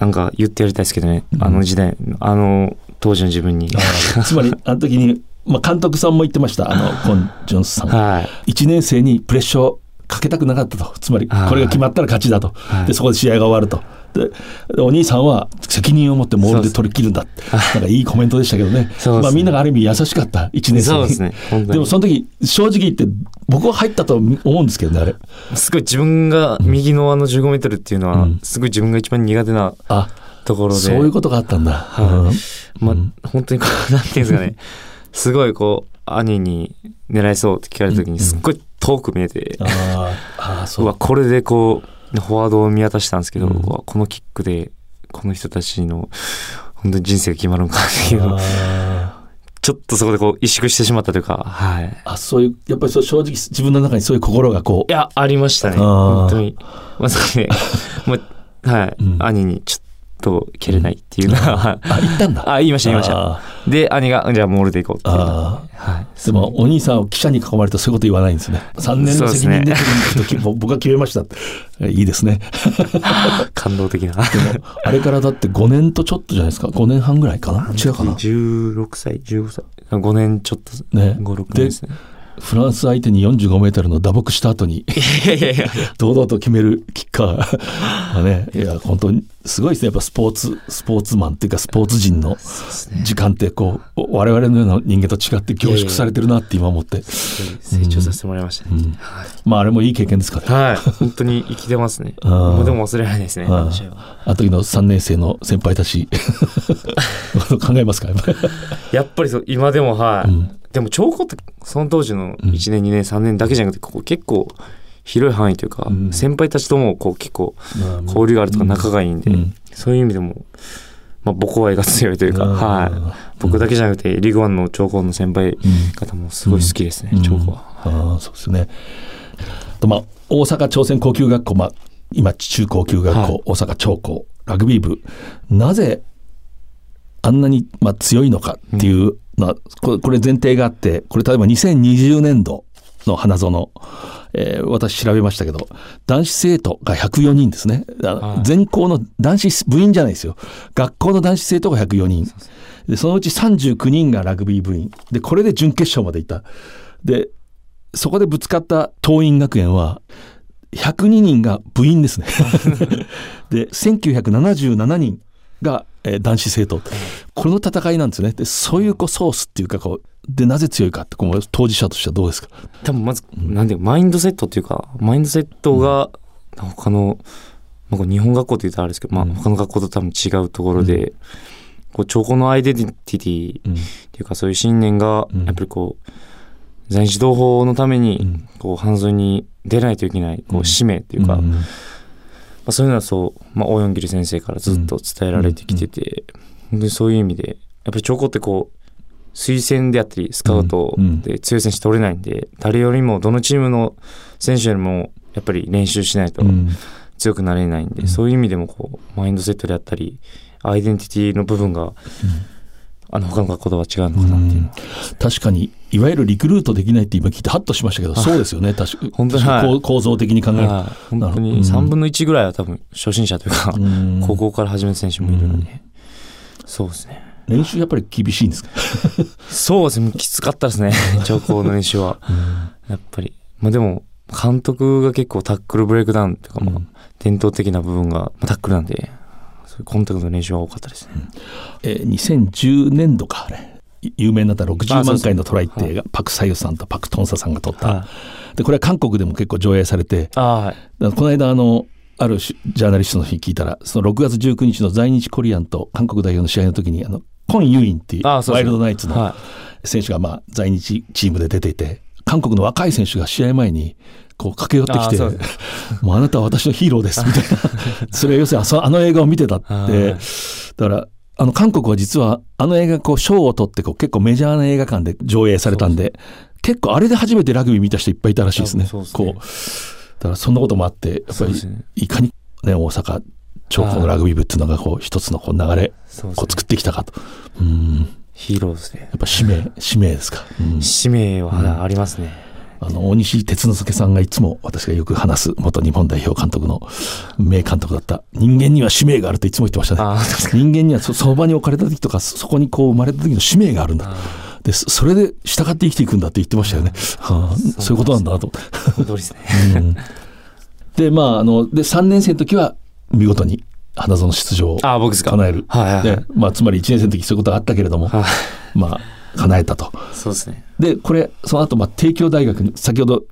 なんか言ってやりたいですけどね、あの時代、あの当時の自分に。ーつまり、あの時に、まあ、監督さんも言ってました。あの、コン・ジョンスさん。はい。1年生にプレッシャーをかけたくなかったと。つまり、はいこれが決まったら勝ちだと。はいで、そこで試合が終わると。で、でお兄さんは責任を持ってモールで取り切るんだ。なんかいいコメントでしたけどね。ねまあみんながある意味優しかった、1年生ですね。でもその時、正直言って、僕は入ったと思うんですけどね、あれ。すごい自分が右のあの15メートルっていうのは、すごい自分が一番苦手なあ、ところで。そういうことがあったんだ。はいまあ、本当にこう、なんていうんですかね、すごいこう、兄に狙いそうって聞かれた時に、すっごい遠く見えて、うんあーあー、そうう。わ、これでこう、フォワードを見渡したんですけど、うわこのキックで、この人たちの、本当に人生が決まるのかっていう。ちょっとそこでこう、萎縮してしまったというか、はい。ーあ、そういう、やっぱりそう正直自分の中にそういう心がこう。い、や、ありましたね。本当に。まさかね、もう、はい、うん。兄にちょっと蹴れないっていうのは、あ、言ったんだ。あ、言いました、言いましあた。で、兄が、じゃあモールで行こうって。あはい。でも、お兄さんを記者に囲まれるとそういうこと言わないんですね。3年の責任出てるんだけど、僕が決めましたって。え いいですね。感動的な。あれからだって5年とちょっとじゃないですか。5年半ぐらいかな違うかな16歳、15歳。5年ちょっと、ね5、6年ですね。フランス相手に45メートルの打撲した後に。堂々と決めるキッカー がね、いや、本当にすごいですね。やっぱスポーツ、スポーツマンっていうかスポーツ人の時間ってこう、我々のような人間と違って凝縮されてるなって今思って。成長させてもらいましたね。はいまああれもいい経験ですかね。はい。本当に生きてますね。も うでも忘れないですね、ああ時の3年生の先輩たち、考えますかやっぱりそう、今でも、はい。うんでも、長考って、その当時の1年、2年、3年だけじゃなくて、ここ結構、広い範囲というか、うん。先輩たちとも、こう、結構、まあ交流があるとか仲がいいんで、うん。そういう意味でも、まあ、母校愛が強いというか、うん。はい。僕だけじゃなくて、リーグワンの長考の先輩方もすごい好きですね、長考は。ああそうですね。とまあ大阪朝鮮高級学校、まあ、今中高級学校、はい。大阪長高ラグビー部。なぜあんなに、まあ、強いのかっていうのは、これこれ前提があってこれ例えば2020年度の花園、えー私調べましたけど男子生徒が104人ですね。あはい。全校の男子部員じゃないですよ。学校の男子生徒が104人でそのうち39人がラグビー部員。でこれで準決勝までいった。でそこでぶつかった桐蔭学園は102人が部員ですね。で1977人が、えー男子生徒。この戦いなんですね。でそういうこうソースっていうかこうでなぜ強いかってこう当事者としてはどうですか？多分まず、なんで、マインドセットっていうか、マインドセットが、他の、まあ、日本学校って言ったらあれですけど、まあ、他の学校と多分違うところで、こう、長考のアイデンティティっていうか、そういう信念が、やっぱりこう、在日同胞のために、こう、半蔵に出ないといけない、こう、使命っていうか、うんまあ、そういうのはそう、まあ、大四切先生からずっと伝えられてきてて、でそういう意味で、やっぱり長考ってこう、推薦であったり、スカウトで強い選手取れないんで、誰よりも、どのチームの選手よりも、やっぱり練習しないとうん。強くなれないんで、そういう意味でもこう、マインドセットであったり、アイデンティティの部分が、あの、他の学校とは違うのかなっていう。確かにいわゆるリクルートできないって今聞いてハッとしましたけどそうですよね。確か本当にはい。構構造的に考える。本当になるほど。3分の1ぐらいは多分初心者というか、うん。高校から始めた選手もいるので、そうですね。練習やっぱり厳しいんですか？そうですね。きつかったですね。長考の練習は。やっぱり。まあでも、監督が結構タックルブレイクダウンとか、まあ、伝統的な部分が、まあ、タックルなんで、コンタクトの練習は多かったですね。えー2010年度かあれ。有名になった60万回のトライって映画、パク・サユさんとパク・トンサさんが撮った、はでこれは韓国でも結構上映されてこの間あのあるしジャーナリストの日聞いたらその6月19日の在日コリアンと韓国代表の試合の時にあのコン・ユインっていうワイルドナイツのは選手がまあ在日チームで出ていて韓国の若い選手が試合前にこう駆け寄ってきてああそう。で「もうあなたは私のヒーローです」みたいな。それは要するにあそあの映画を見てたって。あだからあの韓国は実はあの映画こう賞を取ってこう結構メジャーな映画館で上映されたんで結構あれで初めてラグビー見た人いっぱいいたらしいですね。そうですね。こう。だからそんなこともあってやっぱりね。いかに、ね、大阪長江のラグビー部っていうのがこう一つのこう流れそうですね。こう作ってきたかと。うん。ヒーローですね。やっぱ使命使命ですか。うん。使命はありますね。あの大西哲之助さんがいつも私がよく話す元日本代表監督の名監督だった人間には使命があるといつも言ってましたね。人間にはそその場に置かれた時とかそそこにこう生まれた時の使命があるんだ。でそそれで従って生きていくんだって言ってましたよね。はあ、そういうことなんだなと思って。に。通りですね。うんでまああので3年生の時は見事に花園出場をああ、僕ですか。叶える。はいまあ、つまり1年生の時そういうことがあったけれども、はい。まあ叶えたと。そうですね。でこれその後まあ帝京大学に先ほど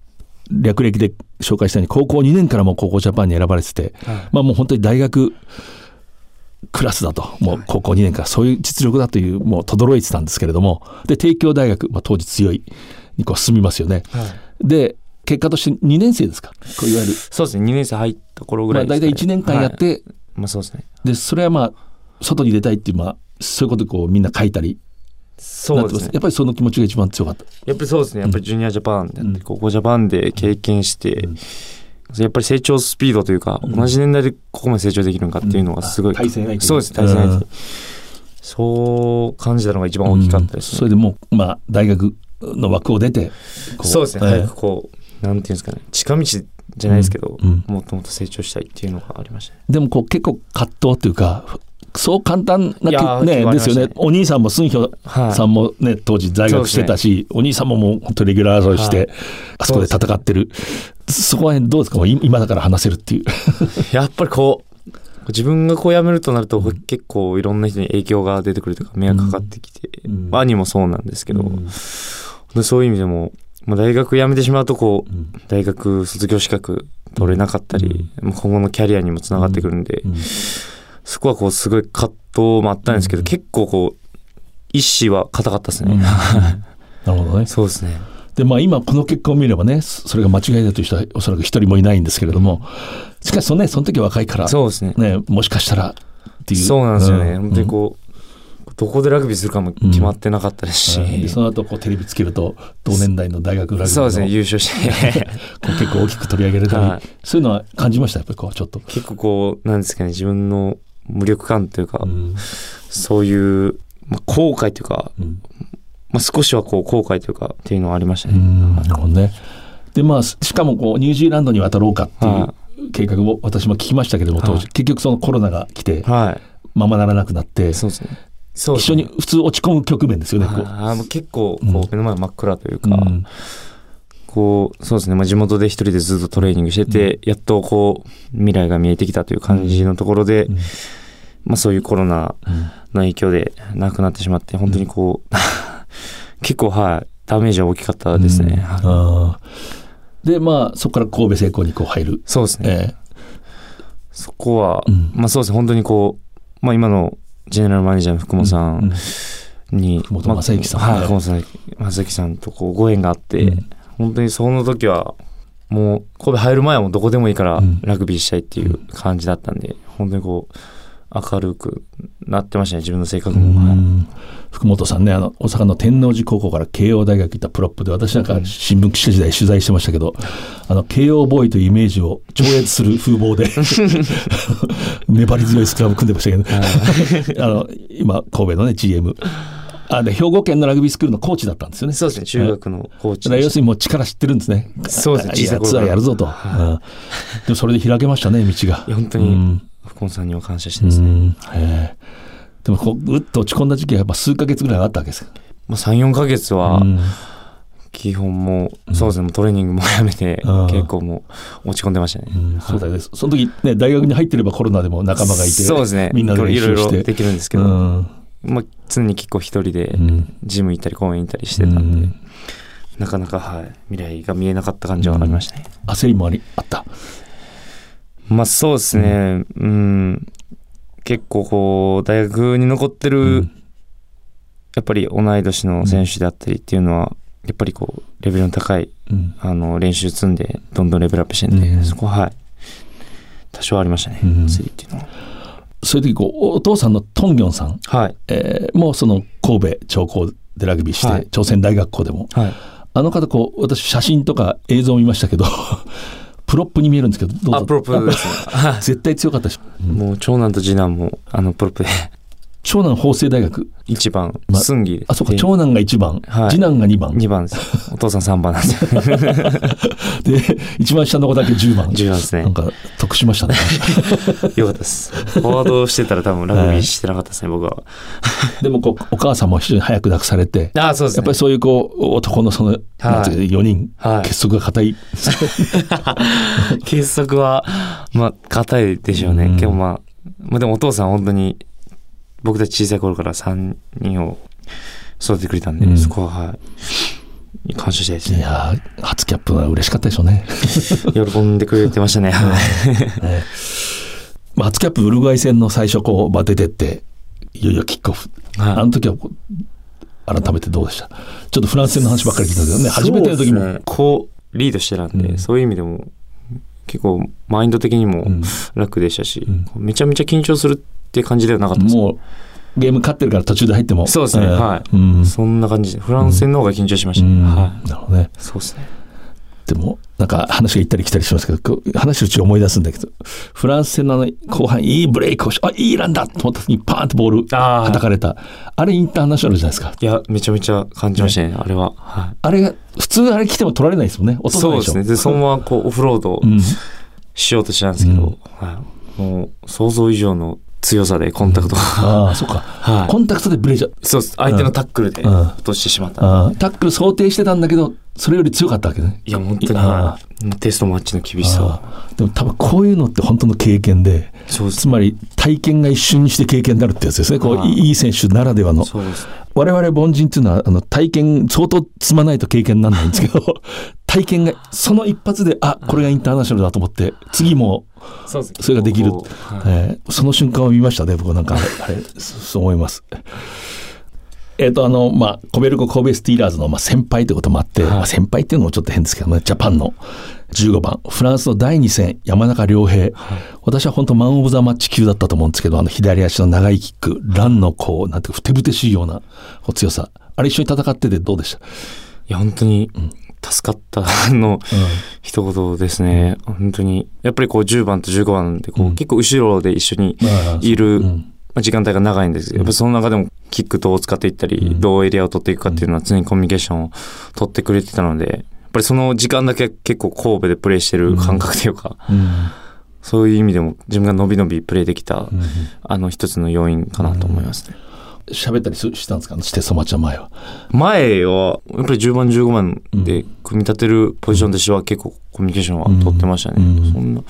略歴で紹介したように高校2年からもう高校ジャパンに選ばれてて、はいまあもう本当に大学クラスだともう高校2年からそういう実力だというもう轟いてたんですけれどもで帝京大学、まあ、当時強いにこう進みますよね。で結果として2年生ですか？こういわゆる、そうですね。2年生入った頃ぐまあ、大らいですかね、体1年間やって、はいまあそうですね。でそれはまあ外に出たいっていうまあそういうことでこうみんな書いたりそうですね。やっぱりその気持ちが一番強かった。やっぱりそうですね。やっぱりジュニアジャパンであって、高校ジャパンで経験して、やっぱり成長スピードというか、同じ年代でここまで成長できるのかっていうのがすごい、対戦相手そうです、対戦相手。うん。そう感じたのが一番大きかったですね。それでもう、まあ、大学の枠を出て、こそうですね。ええ。早くこう、なんていうんですかね、近道じゃないですけど、うん。うん。もっともっと成長したいっていうのがありましたね。でもこう結構葛藤っていうか、そう簡単なねですよね。お兄さんもスンヒョはい。さんもね、当時在学してたし、お兄さんももう本当レギュラー争いして、はい。あそこで戦ってる。そこら辺どうですか？今だから話せるっていう。やっぱりこう、自分がこう辞めるとなると、結構いろんな人に影響が出てくるというか、迷惑かかってきて、うん。まあ兄もそうなんですけど、うん。でそういう意味でも、まあ、大学辞めてしまうとこう、ん。大学卒業資格取れなかったり、まあ今後のキャリアにもつながってくるんで、うんそこはこうすごい葛藤もあったんですけど、結構こう意志は固かったですね、なるほどね。そうですね。で、まあ今この結果を見ればね、そそれが間違いだという人はおそらく一人もいないんですけれども、しかしそのね、その時は若いから、そうですね。ね、もしかしたらっていう。そうなんですよね、うん。本当にこうどこでラグビーするかも決まってなかったですし、うん。でその後こうテレビつけると同年代の大学ラグビーのそうですね。優勝して。結構大きく取り上げられたり、はい。そういうのは感じました？やっぱりこうちょっと。結構こうなんですかね自分の無力感というか、うん。そういう、まあ、後悔というか、うん。まあ、少しはこう後悔というかっていうのはありましたね、うん。なるほどね。でまあしかもこうニュージーランドに渡ろうかっていうは計画も私も聞きましたけども当時、はい結局そのコロナが来てはい。ままならなくなってそうですね。そう一緒に普通落ち込む局面ですよね。こう。あーもう結構こうん。う目の前真っ暗というか、うん。こうそうですね、まあ、地元で一人でずっとトレーニングしてて、やっとこう未来が見えてきたという感じのところで、まあ、そういうコロナの影響で亡くなってしまって本当にこう 結構はいダメージは大きかったですね、でまあそこから神戸製鋼にこう入る。そうですね、えそこは、うん。まあそうですね。本当にこう、まあ、今のジェネラルマネージャーの福本さんに、福本まあ正幸さん。はい、ね福本さん正幸さんとこうご縁があって、うん。本当にその時はもう神戸入る前はもうどこでもいいからうん。ラグビーしたいっていう感じだったんで、本当にこう明るくなってましたね自分の性格うも、福本さんねあの大阪の天王寺高校から慶応大学行ったプロップで私なんか新聞記者時代取材してましたけど、あの慶応ボーイというイメージを超越する風貌で 粘り強いスクラム組んでましたけど あの今神戸のね GM あで兵庫県のラグビースクールのコーチだったんですよね。そうですね中学のコーチ要するにもう力知ってるんですね。そうですねいやツアーやるぞと、はい。うん。でもそれで開けましたね道が。本当にうん福本さんには感謝してうますね、でもこう、うっと落ち込んだ時期はやっぱ数ヶ月ぐらいあったわけですか？まあ、3、4ヶ月はう、ん。基本もう、そうですね、トレーニングも やめてうん、結構もう落ち込んでましたね。うん。そうだよね。その時ね、大学に入ってればコロナでも仲間がいて、そうですね。みんなで練いろい習して。ろできるんですけうど、ん。まあ、常に結構一人でうん。ジム行ったり公園行ったりしてたんで、なかなか、はい、未来が見えなかった感じはありましたね。焦りもありあった。まあそうですね、うん、結構こう、大学に残ってる、うん。やっぱり同い年の選手であったりっていうのは、やっぱりこう、レベルの高い、うん。あの、練習積んで、どんどんレベルアップしてんで、うんそこは、はい、多少ありましたね、うん。焦りっていうのは。そういう時こう、お父さんのトンギョンさん、はい。えーもうその神戸長高でラグビーして、はい。朝鮮大学校でも、はい。あの方こう、私写真とか映像を見ましたけど、プロップに見えるんですけど、どうぞ。あ、プロップです 絶対強かったし、うん。もう長男と次男も、あの、プロップで、長男法政大学、一番、ま、スンギで。あ、そうか、長男が1番、はい次男が2番、2番です。お父さん3番なんですよ。で、一番下の子だけ10番。10番ですねなんか、得しましたね。よかったです。フォワードしてたら多分ラグビーしてなかったですね、僕は。でもこう、お母さんも非常に早く亡くされて、ああ、そうですね。やっぱりそういうこう、男のその、なんていうか4人、はい結束が固い。結束は、まあ、硬いでしょうね。うんけどまあ、まあでもお父さん本当に、僕たち小さい頃から3人を育ててくれたんで、うんそこは、はい。感謝したいですね。いやー初キャップは嬉しかったでしょうね。喜んでくれてましたね。は い。ねまあ、初キャップウルグアイ戦の最初こう、まあ、出てって、いよいよキックオフ。はいあの時は改めてどうでした？ちょっとフランス戦の話ばっかり聞いたけどね、初めての時も。こう、リードしてたんで、うんそういう意味でも、結構、マインド的にもうん楽でしたし、うんめちゃめちゃ緊張するって感じではなかったです。もう、ゲーム勝ってるから途中で入っても。そうですねえーはいうん。そんな感じで、フランス戦の方が緊張しましたね。うんはい。なるほどね。そうですね。でも、なんか話が行ったり来たりしますけど、話うちに思い出すんだけど、フランス戦の後半いいブレイクをし、あ、いいランだと思った時にパーンとボールあー叩かれた。あれインターナショナルじゃないですか。いや、めちゃめちゃ感じましたね、あれは。はあれが、普通あれ来ても取られないですもんね。い。落とさないでしょ。そうですね。で、そのままこう、オフロードうん。しようとしたんですけど、はい。もう、想像以上の強さでコンタクトが。ああ、そっか。はいコンタクトでブレちゃう。そうです。相手のタックルでうん落としてしまった。ああタックル想定してたんだけど、それより強かったわけね。いや、本当に、テストマッチの厳しさでも多分こういうのって本当の経験で、ですつまり体験が一瞬にして経験になるってやつですね。こう、はいいい選手ならではの。そうですね。我々凡人っていうのは、あの、体験、相当積まないと経験にならないんですけど、体験が、その一発で、あ、これがインターナショナルだと思って、次も、それができるはいえーその瞬間を見ましたね、僕はなんか、あれ、そう思います。えっ、と、あの、まあ、コベルコ神戸スティーラーズの、まあ、先輩ということもあって、はい。まあ、先輩っていうのもちょっと変ですけどね、ジャパンの15番、フランスの第2戦、山中良平。私は本当マン・オブ・ザ・マッチ級だったと思うんですけど、あの、左足の長いキック、ランのこう、なんていうか、ふてぶてしいようなこう強さ。あれ一緒に戦っててどうでした？いや、本当に、助かったの一言ですね。本当に。やっぱりこう10番と15番でこう、うん。結構後ろで一緒にまあいる、うん。まあ時間帯が長いんですけど、やっぱその中でもキックどう使っていったり、どうエリアを取っていくかっていうのは常にコミュニケーションを取ってくれてたので、やっぱりその時間だけ結構神戸でプレーしてる感覚というか、うん。そういう意味でも自分が伸び伸びプレーできた、うん。あの一つの要因かなと思いますね。喋ったりすしたんですか？あのテストマッチの前は。前は、やっぱり10番、15番で組み立てるポジションとしては結構コミュニケーションは取ってましたね。うん。そんな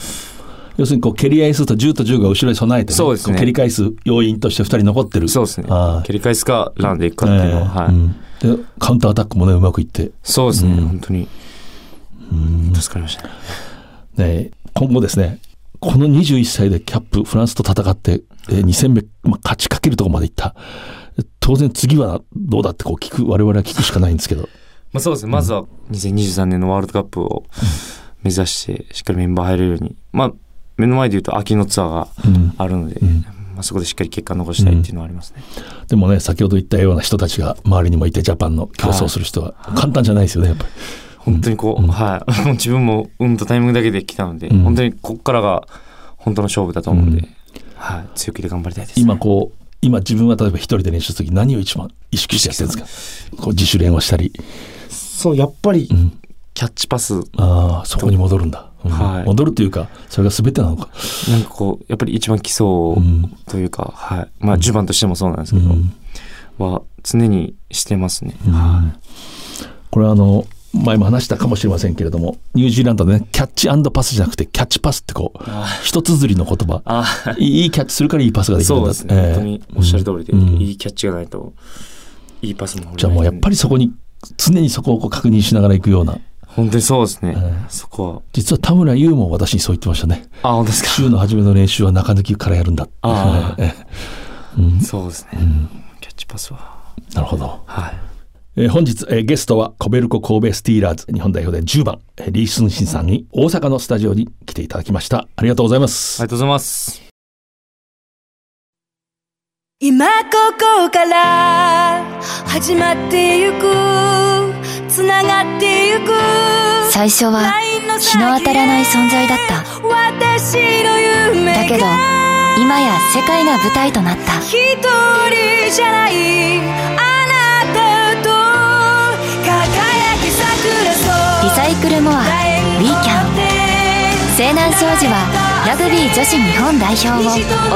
要するにこう蹴り合いすると10と10が後ろに備えて、そうですねこ蹴り返す要因として2人残ってる。そうですね蹴り返すか、ランでいくかっていうのは、はい。うんでカウンターアタックもね、うまくいって、そうですね、うん本当に。助かりましたね。ね、今後ですね、この21歳でキャップ、フランスと戦って、えー2戦目、まあ、勝ちかけるところまでいった。当然次はどうだってこう聞く、我々は聞くしかないんですけど。まあそうですね、まずは2023年のワールドカップを目指して、しっかりメンバー入れるように。まあ、目の前で言うと秋のツアーがうんあるので、んまあそこでしっかり結果残したいっていうのはありますね。でもね、先ほど言ったような人たちが周りにもいて、ジャパンの競争する人は簡単じゃないですよね、やっぱり。本当にこう、はい。自分も運とタイミングだけで来たので、うん本当にここからが本当の勝負だと思うので、はい。強気で頑張りたいです、今こう、今自分は例えば一人で練習するとき何を一番意識してやってるんですか？こう自主練をしたり。そう、やっぱりうん、キャッチパス、ああ、そこに戻るんだ。うん。はい。踊るというかそれが全てなのか、なんかこう、やっぱり一番基礎うん。というか、はい。まあ、10番としてもそうなんですけど、うん。は常にしてますね。これはあの前も話したかもしれませんけれどもニュージーランドでねキャッチパスじゃなくてキャッチパスってこう一綴りの言葉。あいいいいキャッチするからいいパスができるんだそうですね。ええ本当におっしゃる通りで、うん。いいキャッチがないと、いいパスも。じゃあもうやっぱりそこに常にそこをこう確認しながら行くような本当にそうですね。えそこは。実は田村優も私にそう言ってましたねあ、本当ですか？週の初めの練習は中抜きからやるんだあ ええうんそうですね。キャッチパスは。なるほどはい。えー本日、えーゲストはコベルコ神戸スティーラーズ日本代表で10番、えーリー・スンシンさんに大阪のスタジオに来ていただきましたありがとうございます、ありがとうございます。今ここから始まってゆくつながってゆく。最初は日の当たらない存在だった。私の夢だけど今や世界が舞台となった。一人じゃない。あなたと輝き桜リサイクルモアウィーキャン西南商事はラグビー女子日本代表を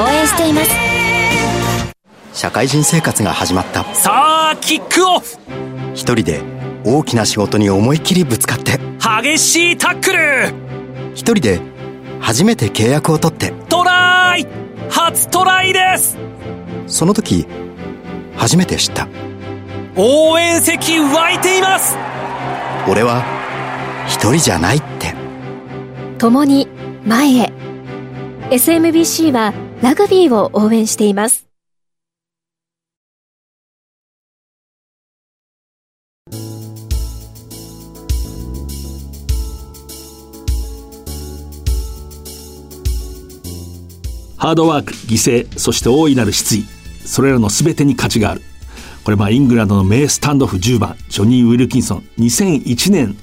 応援しています。社会人生活が始まった。さあキックオフ。一人で大きな仕事に思いっきりぶつかって。激しいタックル。一人で初めて契約を取って。トライ！初トライです。その時初めて知った。応援席湧いています。俺は一人じゃないって。共に前へ。SMBC はラグビーを応援していますハードワーク犠牲そして大いなる失意。それらの全てに価値がある。これまあイングランドの名スタンドオフ10番ジョニー・ウィルキンソン。2001年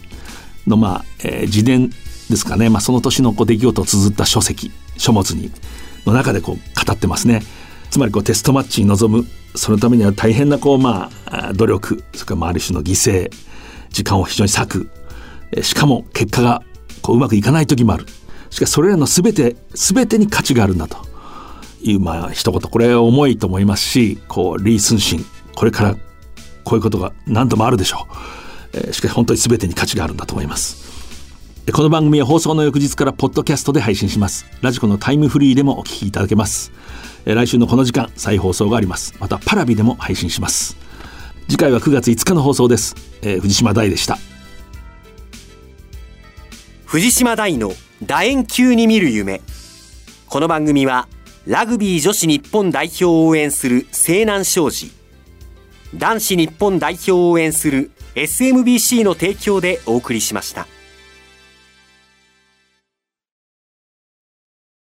のまあ、えー自伝ですかね、まあ、その年のこう出来事を綴った書籍書物にの中でこう語ってますね。つまりこうテストマッチに臨む。そのためには大変なこうまあ努力それからまあある種の犠牲時間を非常に割く。しかも結果がこううまくいかない時もある。しかしそれらの全て全てに価値があるんだと。いうまあ一言これ重いと思いますしこうリー・スンシンこれからこういうことが何度もあるでしょう、えーしかし本当に全てに価値があるんだと思います。この番組は放送の翌日からポッドキャストで配信します。ラジコのタイムフリーでもお聞きいただけます。えー来週のこの時間再放送があります。またパラビでも配信します。次回は9月5日の放送です、えー藤島大でした。藤島大の楕円球に見る夢。この番組はラグビー女子日本代表を応援する西南商事男子日本代表を応援する SMBC の提供でお送りしました。